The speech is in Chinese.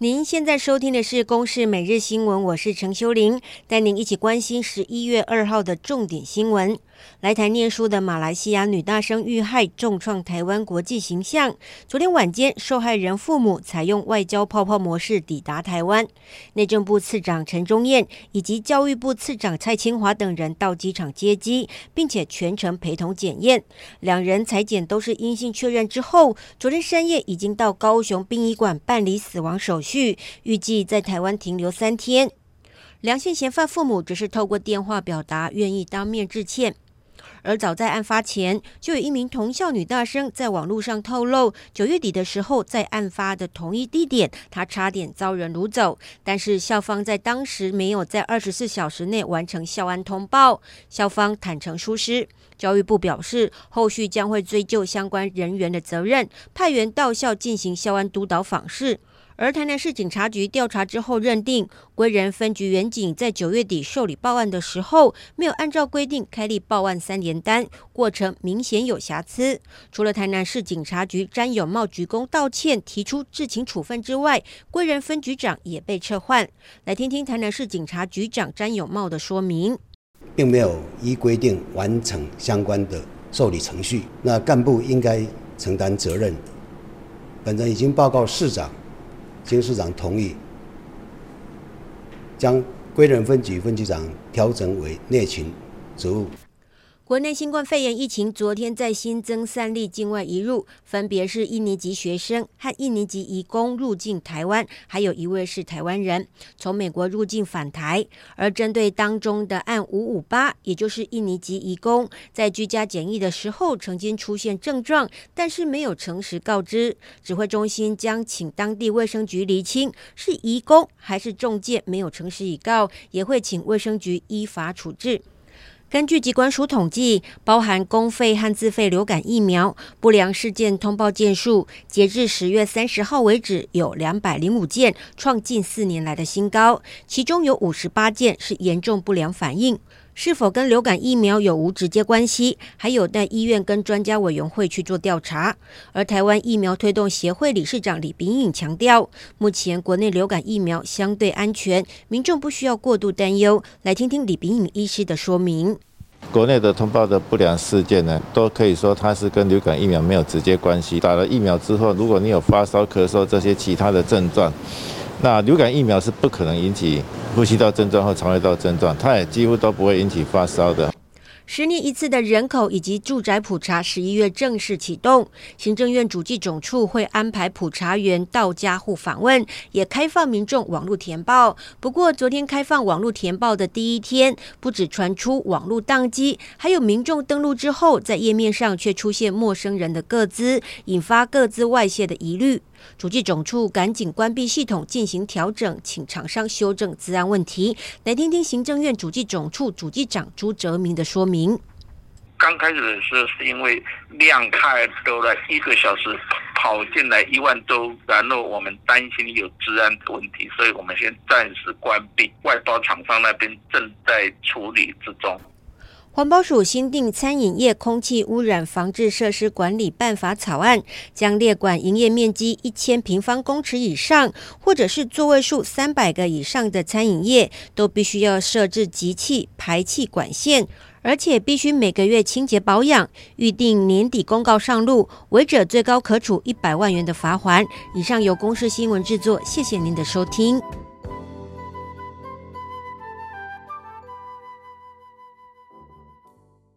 您现在收听的是《公视每日新闻》，我是陈秋玲，带您一起关心十一月二号的重点新闻。来台念书的马来西亚女大生遇害，重创台湾国际形象。昨天晚间，受害人父母采用外交泡泡模式抵达台湾，内政部次长陈宗彦以及教育部次长蔡清华等人到机场接机，并且全程陪同检验。两人采检都是阴性确认之后，昨天深夜已经到高雄殡仪馆办理死亡手续，预计在台湾停留三天。梁姓嫌犯父母只是透过电话表达愿意当面致歉。而早在案发前，就有一名同校女大生在网络上透露，九月底的时候，在案发的同一地点，她差点遭人掳走。但是校方在当时没有在二十四小时内完成校安通报，校方坦承疏失。教育部表示，后续将会追究相关人员的责任，派员到校进行校安督导访视。而台南市警察局调查之后认定，归仁分局员警在九月底受理报案的时候，没有按照规定开立报案三联单，过程明显有瑕疵。除了台南市警察局詹有茂鞠躬道歉，提出治情处分之外，归仁分局长也被撤换。来听听台南市警察局长詹有茂的说明，并没有依规定完成相关的受理程序，那干部应该承担责任。本人已经报告市长。经市长同意，将归仁分局分局长调整为内勤职务。国内新冠肺炎疫情昨天再新增三例境外移入，分别是印尼籍学生和印尼籍移工入境台湾，还有一位是台湾人从美国入境返台。而针对当中的案五五八，也就是印尼籍移工在居家检疫的时候曾经出现症状，但是没有诚实告知，指挥中心将请当地卫生局厘清是移工还是中介没有诚实以告，也会请卫生局依法处置。根据机关署统计，包含公费和自费流感疫苗不良事件通报件数，截至十月三十号为止有两百零五件，创近四年来的新高。其中有五十八件是严重不良反应，是否跟流感疫苗有无直接关系，还有待医院跟专家委员会去做调查。而台湾疫苗推动协会理事长李秉颖强调，目前国内流感疫苗相对安全，民众不需要过度担忧。来听听李秉颖医师的说明。国内的通报的不良事件呢，都可以说它是跟流感疫苗没有直接关系。打了疫苗之后，如果你有发烧、咳嗽这些其他的症状，那流感疫苗是不可能引起呼吸道症状或肠胃道症状，它也几乎都不会引起发烧的。十年一次的人口以及住宅普查，十一月正式启动。行政院主计总处会安排普查员到家户访问，也开放民众网络填报。不过，昨天开放网络填报的第一天，不止传出网络宕机，还有民众登录之后，在页面上却出现陌生人的个资，引发个资外泄的疑虑。主计总处赶紧关闭系统进行调整，请厂商修正资安问题。来听听行政院主计总处主计长朱哲明的说明。刚开始的时候是因为量太多了，一个小时跑进来一万多，然后我们担心有治安的问题，所以我们先暂时关闭。外包厂商那边正在处理之中。环保署新订《餐饮业空气污染防治设施管理办法》草案，将列管营业面积一千平方公尺以上，或者是座位数三百个以上的餐饮业，都必须要设置集气排气管线，而且必须每个月清洁保养。预定年底公告上路，违者最高可处一百万元的罚锾。以上由公视新闻制作，谢谢您的收听。